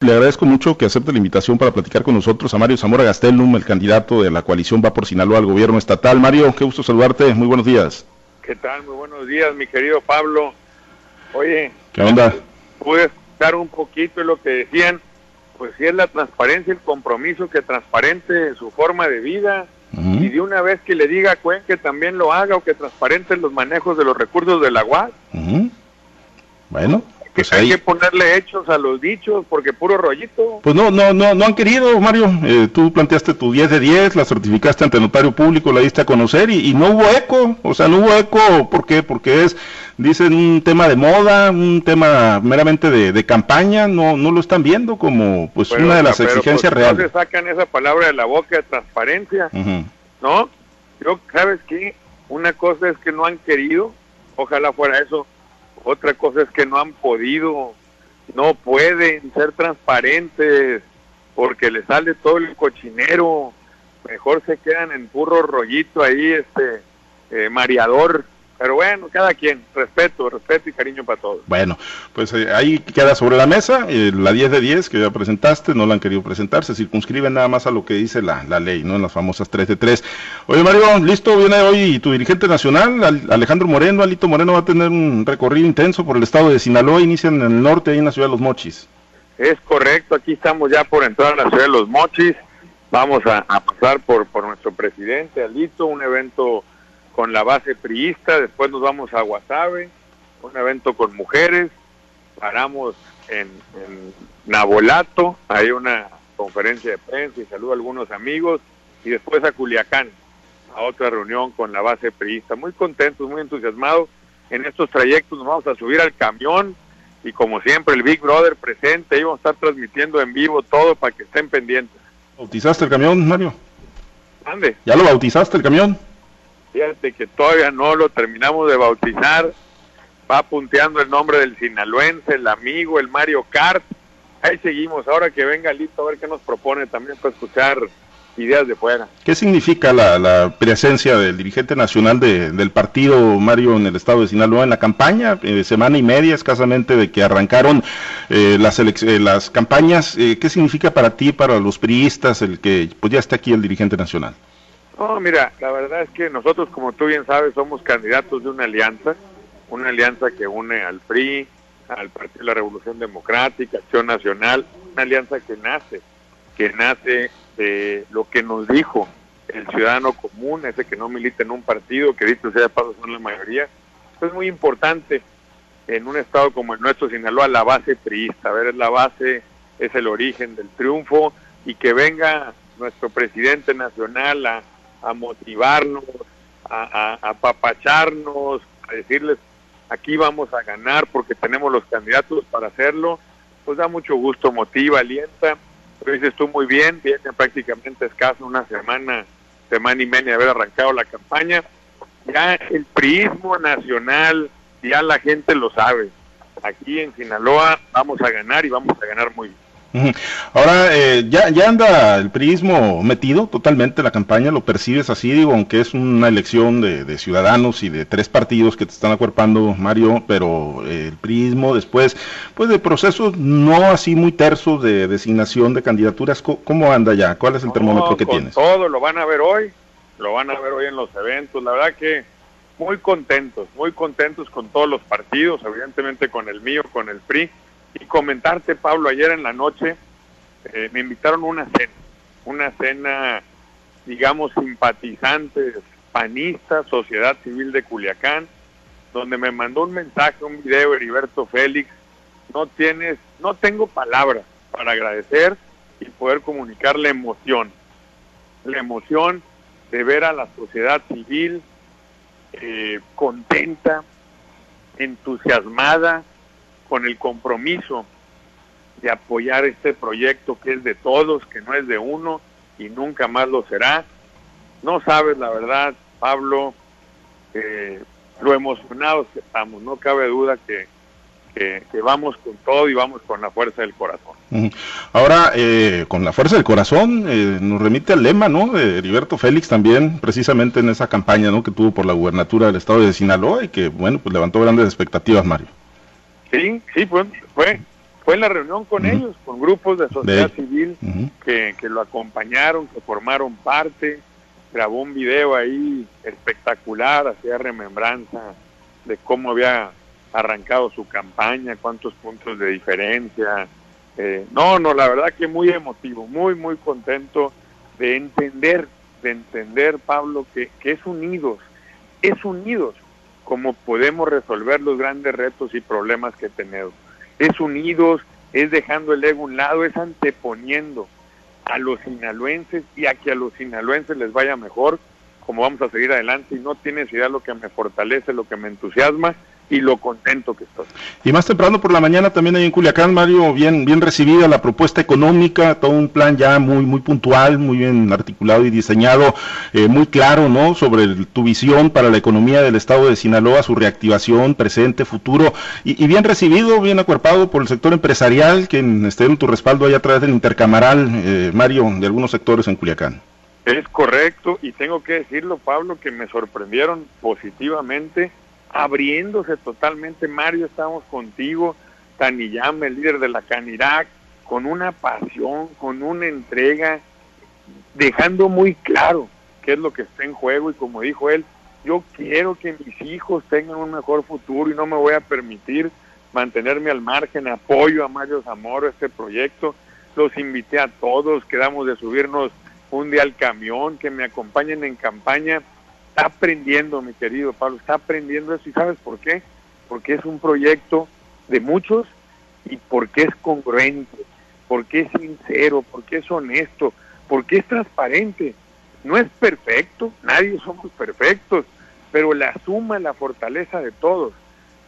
Le agradezco mucho que acepte la invitación para platicar con nosotros a Mario Zamora Gastelum, el candidato de la coalición Va por Sinaloa al gobierno estatal. Mario, qué gusto saludarte. Muy buenos días. ¿Qué tal? Muy buenos días, mi querido Pablo. Oye, ¿qué onda? Pude escuchar un poquito de lo que decían. Pues si es la transparencia, el compromiso que transparente su forma de vida. Y de una vez que le diga a Cuen que también lo haga o que transparente los manejos de los recursos del agua. Bueno, pues hay que ponerle hechos a los dichos porque puro rollito. Pues no, no, no, no han querido, Mario. Eh, tú planteaste tu 10 de 10, la certificaste ante notario público, la diste a conocer y, no hubo eco. O sea, no hubo eco. ¿Por qué? Porque es, dicen, un tema de moda, un tema meramente de, campaña. No, no lo están viendo como pues una de las exigencias pues, reales. No se sacan esa palabra de la boca de transparencia, ¿no? Yo, ¿sabes qué? Una cosa es que no han querido, ojalá fuera eso otra cosa es que no han podido, no pueden ser transparentes porque les sale todo el cochinero. Mejor se quedan en puro rollito ahí, este, eh, mareador pero bueno, cada quien, respeto, respeto y cariño para todos. Bueno, pues eh, ahí queda sobre la mesa eh, la 10 de 10 que ya presentaste, no la han querido presentar, se circunscribe nada más a lo que dice la, la ley, ¿no? En las famosas 3 de 3. Oye Mario, listo, viene hoy tu dirigente nacional, Alejandro Moreno, Alito Moreno va a tener un recorrido intenso por el estado de Sinaloa, inician en el norte, ahí en la ciudad de Los Mochis. Es correcto, aquí estamos ya por entrar a la ciudad de Los Mochis, vamos a, a pasar por, por nuestro presidente Alito, un evento con la base priista, después nos vamos a Guasave, un evento con mujeres, paramos en, Nabolato, hay una conferencia de prensa y saludo a algunos amigos, y después a Culiacán, a otra reunión con la base priista. Muy contentos, muy entusiasmados. En estos trayectos nos vamos a subir al camión y como siempre el Big Brother presente, y vamos a estar transmitiendo en vivo todo para que estén pendientes. ¿Bautizaste el camión, Mario? ¿Ande? ¿Ya lo bautizaste el camión? Fíjate que todavía no lo terminamos de bautizar. Va punteando el nombre del sinaloense, el amigo, el Mario Kart. Ahí seguimos. Ahora que venga Lito a ver qué nos propone también para escuchar ideas de fuera. ¿Qué significa la, presencia del dirigente nacional del partido, Mario, en el estado de Sinaloa en la campaña? Eh, semana y media escasamente de que arrancaron eh, las, eh, las campañas. ¿Qué significa para ti, para los priistas, el que pues ya está aquí el dirigente nacional? No, mira, la verdad es que nosotros, como tú bien sabes, somos candidatos de una alianza, una alianza que une al PRI, al Partido de la Revolución Democrática, Acción Nacional, una alianza que nace, que nace de lo que nos dijo el ciudadano común, ese que no milita en un partido, que dice sea paso son la mayoría. es muy importante en un estado como el nuestro, Sinaloa, la base priista, a ver, es la base, es el origen del triunfo y que venga nuestro presidente nacional a a motivarnos, a, apapacharnos, a decirles aquí vamos a ganar porque tenemos los candidatos para hacerlo, pues da mucho gusto, motiva, alienta. Pero dices tú muy bien, viene prácticamente escaso una semana, semana y media de haber arrancado la campaña. Ya el priismo nacional, ya la gente lo sabe. Aquí en Sinaloa vamos a ganar y vamos a ganar muy bien. Ahora, eh, ya, ya anda el priismo metido totalmente en la campaña, lo percibes así, digo, aunque es una elección de, ciudadanos y de tres partidos que te están acuerpando, Mario, pero eh, el priismo después, pues de procesos no así muy tersos de designación de candidaturas, ¿cómo, anda ya? ¿Cuál es el termómetro que tienes? Todo lo van a ver hoy, lo van a ver hoy en los eventos, la verdad que muy contentos, muy contentos con todos los partidos, evidentemente con el mío, con el PRI y comentarte, Pablo, ayer en la noche eh, me invitaron a una cena, una cena, digamos, simpatizantes, panistas, sociedad civil de Culiacán, donde me mandó un mensaje, un video, Heriberto Félix, no tienes, no tengo palabras para agradecer y poder comunicar la emoción, la emoción de ver a la sociedad civil eh, contenta, entusiasmada, con el compromiso de apoyar este proyecto que es de todos, que no es de uno y nunca más lo será. No sabes la verdad, Pablo, lo emocionados que estamos, no cabe duda que, que, vamos con todo y vamos con la fuerza del corazón. Ahora, eh, con la fuerza del corazón, eh, nos remite al lema, ¿no? De Heriberto Félix también, precisamente en esa campaña, ¿no? Que tuvo por la gubernatura del estado de Sinaloa y que, bueno, pues levantó grandes expectativas, Mario. Sí, sí, fue, fue, fue en la reunión con ellos, con grupos de sociedad civil que, que lo acompañaron, que formaron parte, grabó un video ahí espectacular, hacía remembranza de cómo había arrancado su campaña, cuántos puntos de diferencia. Eh, no, no, la verdad que muy emotivo, muy, muy contento de entender, de entender, Pablo, que, que es unidos, es unidos como podemos resolver los grandes retos y problemas que tenemos. Es unidos, es dejando el ego a un lado, es anteponiendo a los sinaloenses y a que a los sinaloenses les vaya mejor, como vamos a seguir adelante y no tienes idea lo que me fortalece, lo que me entusiasma y lo contento que estoy. Y más temprano por la mañana también ahí en Culiacán, Mario, bien, bien recibida la propuesta económica, todo un plan ya muy, muy puntual, muy bien articulado y diseñado, eh, muy claro, ¿no? Sobre tu visión para la economía del estado de Sinaloa, su reactivación, presente, futuro, y, bien recibido, bien acuerpado por el sector empresarial, que esté en tu respaldo ahí a través del intercamaral, eh, Mario, de algunos sectores en Culiacán. Es correcto, y tengo que decirlo, Pablo, que me sorprendieron positivamente abriéndose totalmente. Mario, estamos contigo, Taniyama, el líder de la Canirac, con una pasión, con una entrega, dejando muy claro qué es lo que está en juego. Y como dijo él, yo quiero que mis hijos tengan un mejor futuro y no me voy a permitir mantenerme al margen, apoyo a Mario Zamora este proyecto, los invité a todos, quedamos de subirnos un día al camión, que me acompañen en campaña está aprendiendo, mi querido Pablo, está aprendiendo eso y ¿sabes por qué? Porque es un proyecto de muchos y porque es congruente, porque es sincero, porque es honesto, porque es transparente. No es perfecto, nadie somos perfectos, pero la suma, la fortaleza de todos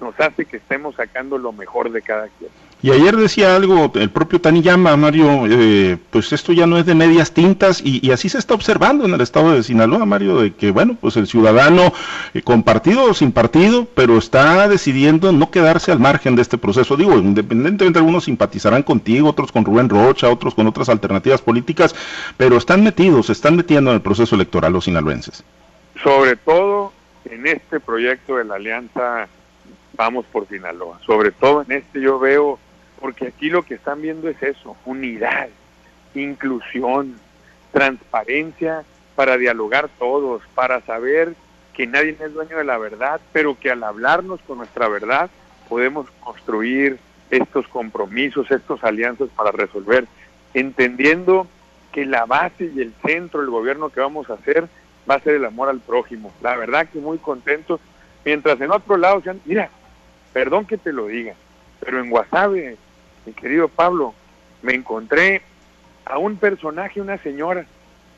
nos hace que estemos sacando lo mejor de cada quien. Y ayer decía algo el propio Taniyama, Mario, eh, pues esto ya no es de medias tintas y, así se está observando en el estado de Sinaloa, Mario, de que, bueno, pues el ciudadano, eh, con partido o sin partido, pero está decidiendo no quedarse al margen de este proceso. Digo, independientemente, algunos simpatizarán contigo, otros con Rubén Rocha, otros con otras alternativas políticas, pero están metidos, se están metiendo en el proceso electoral los sinaloenses. Sobre todo en este proyecto de la Alianza Vamos por Sinaloa. Sobre todo en este yo veo porque aquí lo que están viendo es eso, unidad, inclusión, transparencia para dialogar todos, para saber que nadie es dueño de la verdad, pero que al hablarnos con nuestra verdad podemos construir estos compromisos, estas alianzas para resolver, entendiendo que la base y el centro del gobierno que vamos a hacer va a ser el amor al prójimo. La verdad que muy contentos, mientras en otro lado sean, mira, perdón que te lo diga, pero en Guasave mi querido Pablo, me encontré a un personaje, una señora,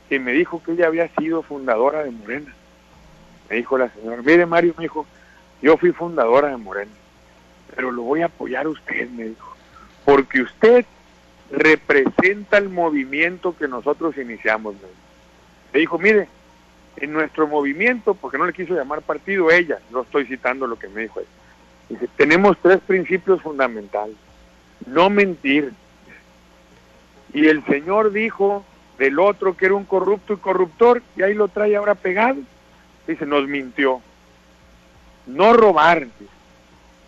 que me dijo que ella había sido fundadora de Morena. Me dijo la señora, mire Mario, me dijo, yo fui fundadora de Morena, pero lo voy a apoyar a usted, me dijo, porque usted representa el movimiento que nosotros iniciamos. Me dijo, mire, en nuestro movimiento, porque no le quiso llamar partido ella, no estoy citando lo que me dijo ella, dice, tenemos tres principios fundamentales no mentir. Y el Señor dijo del otro que era un corrupto y corruptor, y ahí lo trae ahora pegado. Dice, nos mintió. No robar.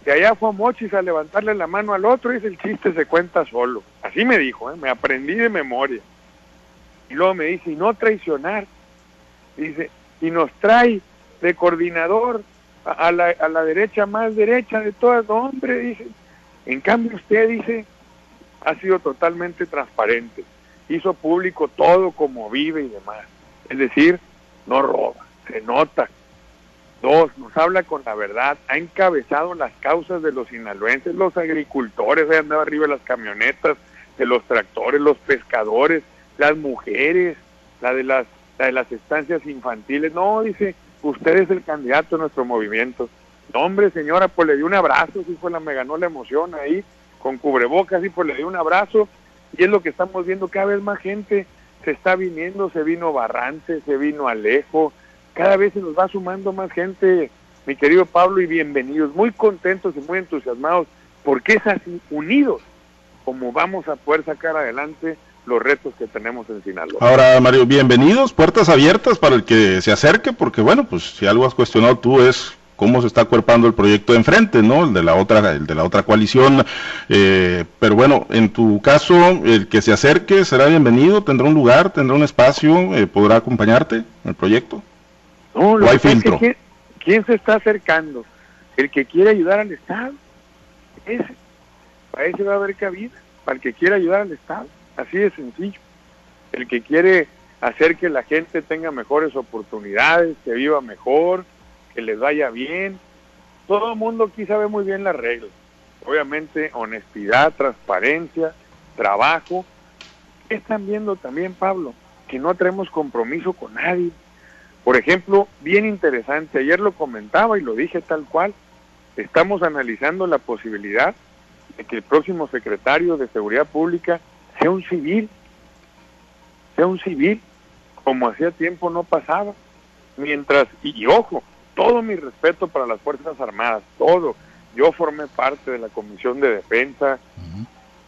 Que allá fue a Mochis a levantarle la mano al otro, y el chiste se cuenta solo. Así me dijo, ¿eh? me aprendí de memoria. Y luego me dice, y no traicionar. Dice, y nos trae de coordinador a, la, a la derecha más derecha de todas, hombre, dice, en cambio usted dice, ha sido totalmente transparente, hizo público todo como vive y demás. Es decir, no roba, se nota. Dos, nos habla con la verdad, ha encabezado las causas de los sinaloenses, los agricultores, ahí andaba arriba de las camionetas, de los tractores, los pescadores, las mujeres, la de las, la de las estancias infantiles. No, dice, usted es el candidato de nuestro movimiento hombre, señora, pues le di un abrazo, sí, fue la, me ganó la emoción ahí, con cubrebocas, y pues le di un abrazo, y es lo que estamos viendo, cada vez más gente se está viniendo, se vino Barrante, se vino Alejo, cada vez se nos va sumando más gente, mi querido Pablo, y bienvenidos, muy contentos y muy entusiasmados, porque es así, unidos, como vamos a poder sacar adelante los retos que tenemos en Sinaloa. Ahora, Mario, bienvenidos, puertas abiertas para el que se acerque, porque bueno, pues si algo has cuestionado tú es cómo se está acuerpando el proyecto de enfrente, ¿no? El de la otra, el de la otra coalición. Eh, pero bueno, en tu caso, el que se acerque será bienvenido, tendrá un lugar, tendrá un espacio, eh, podrá acompañarte en el proyecto. No, lo hay filtro. ¿quién, se está acercando? El que quiere ayudar al Estado. Ese. Para ese va a haber cabida. Para el que quiere ayudar al Estado. Así de sencillo. El que quiere hacer que la gente tenga mejores oportunidades, que viva mejor, que les vaya bien. Todo el mundo aquí sabe muy bien las reglas. Obviamente, honestidad, transparencia, trabajo. Están viendo también, Pablo, que no tenemos compromiso con nadie. Por ejemplo, bien interesante, ayer lo comentaba y lo dije tal cual, estamos analizando la posibilidad de que el próximo secretario de Seguridad Pública sea un civil, sea un civil, como hacía tiempo no pasaba. Mientras, y, ojo, todo mi respeto para las Fuerzas Armadas, todo. Yo formé parte de la Comisión de Defensa,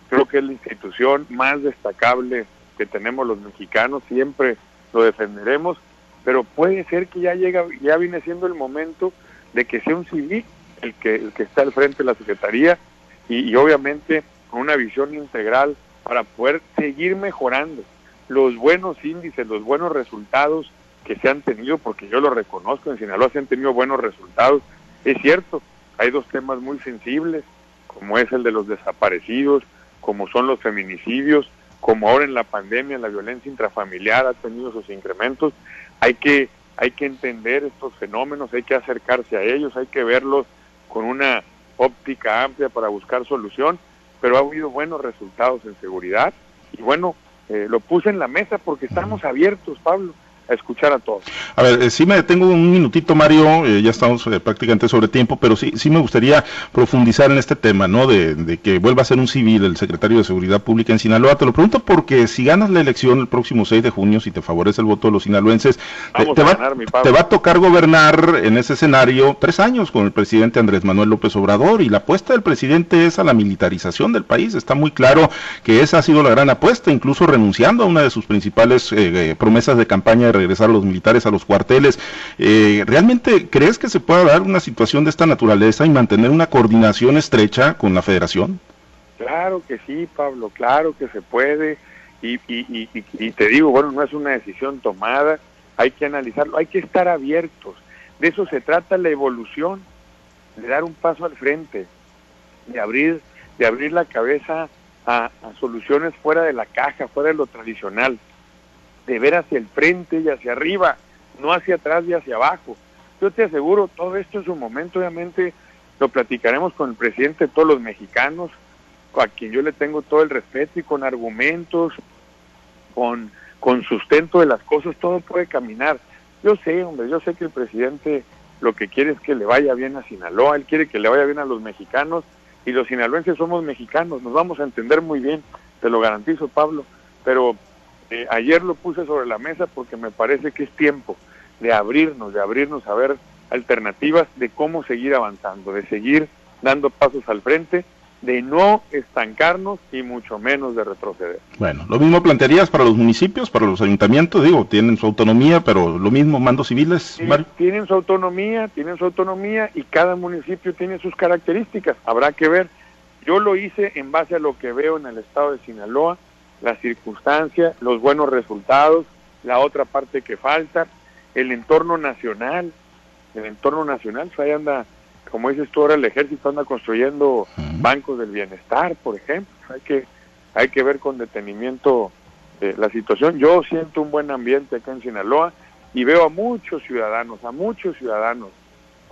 creo que es la institución más destacable que tenemos los mexicanos, siempre lo defenderemos, pero puede ser que ya llega, ya viene siendo el momento de que sea un civil el que, el que está al frente de la Secretaría y obviamente con una visión integral para poder seguir mejorando los buenos índices, los buenos resultados que se han tenido, porque yo lo reconozco, en Sinaloa se han tenido buenos resultados. Es cierto, hay dos temas muy sensibles, como es el de los desaparecidos, como son los feminicidios, como ahora en la pandemia la violencia intrafamiliar ha tenido sus incrementos. Hay que, hay que entender estos fenómenos, hay que acercarse a ellos, hay que verlos con una óptica amplia para buscar solución, pero ha habido buenos resultados en seguridad y bueno, eh, lo puse en la mesa porque estamos abiertos, Pablo a escuchar a todos. A ver, eh, sí me detengo un minutito, Mario, eh, ya estamos eh, prácticamente sobre tiempo, pero sí, sí me gustaría profundizar en este tema, ¿no? De, que vuelva a ser un civil el secretario de Seguridad Pública en Sinaloa. Te lo pregunto porque si ganas la elección el próximo 6 de junio, si te favorece el voto de los sinaloenses, te, va, te, va, a tocar gobernar en ese escenario tres años con el presidente Andrés Manuel López Obrador y la apuesta del presidente es a la militarización del país. Está muy claro que esa ha sido la gran apuesta, incluso renunciando a una de sus principales promesas de campaña de regresar a los militares a los cuarteles. Eh, ¿Realmente crees que se pueda dar una situación de esta naturaleza y mantener una coordinación estrecha con la federación? Claro que sí, Pablo, claro que se puede. Y, te digo, bueno, no es una decisión tomada, hay que analizarlo, hay que estar abiertos. De eso se trata la evolución, de dar un paso al frente, de abrir, de abrir la cabeza a soluciones fuera de la caja, fuera de lo tradicional de ver hacia el frente y hacia arriba, no hacia atrás y hacia abajo. Yo te aseguro, todo esto en su momento, obviamente, lo platicaremos con el presidente de todos los mexicanos, a quien yo le tengo todo el respeto y con argumentos, con, con sustento de las cosas, todo puede caminar. Yo sé, hombre, yo sé que el presidente lo que quiere es que le vaya bien a Sinaloa, él quiere que le vaya bien a los mexicanos y los sinaloenses somos mexicanos, nos vamos a entender muy bien, te lo garantizo Pablo, pero eh, ayer lo puse sobre la mesa porque me parece que es tiempo de abrirnos, de abrirnos a ver alternativas de cómo seguir avanzando, de seguir dando pasos al frente, de no estancarnos y mucho menos de retroceder. Bueno, lo mismo plantearías para los municipios, para los ayuntamientos, digo, tienen su autonomía, pero lo mismo mandos civiles. tienen su autonomía, tienen su autonomía y cada municipio tiene sus características, habrá que ver. Yo lo hice en base a lo que veo en el estado de Sinaloa, las circunstancias, los buenos resultados, la otra parte que falta, el entorno nacional, el entorno nacional, pues ahí anda, como dices tú ahora, el ejército anda construyendo bancos del bienestar, por ejemplo, hay que, hay que ver con detenimiento eh, la situación. Yo siento un buen ambiente acá en Sinaloa y veo a muchos ciudadanos, a muchos ciudadanos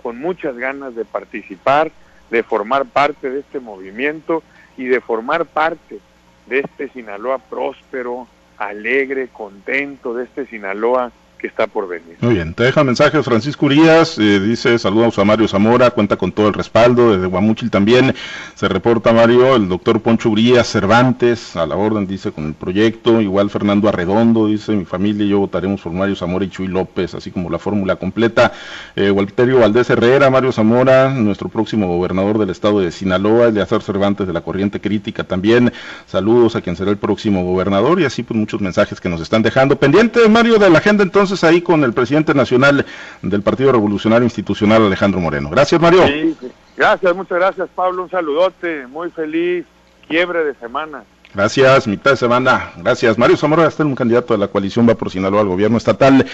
con muchas ganas de participar, de formar parte de este movimiento y de formar parte de este Sinaloa próspero, alegre, contento, de este Sinaloa está por venir. Muy bien, te deja mensajes Francisco Urias, eh, dice saludos a Mario Zamora, cuenta con todo el respaldo, desde Guamuchil también se reporta Mario, el doctor Poncho Urias Cervantes, a la orden dice con el proyecto, igual Fernando Arredondo, dice mi familia y yo votaremos por Mario Zamora y Chuy López, así como la fórmula completa, eh, Walterio Valdés Herrera, Mario Zamora, nuestro próximo gobernador del estado de Sinaloa, Eleazar Cervantes de la Corriente Crítica también, saludos a quien será el próximo gobernador y así pues muchos mensajes que nos están dejando. Pendiente Mario de la agenda entonces entonces ahí con el presidente nacional del Partido Revolucionario Institucional, Alejandro Moreno. Gracias, Mario. Gracias, muchas gracias, Pablo. Un saludote, muy feliz quiebre de semana. Gracias, mitad de semana. Gracias. Mario Zamora, está un candidato de la coalición va por Sinaloa al gobierno estatal.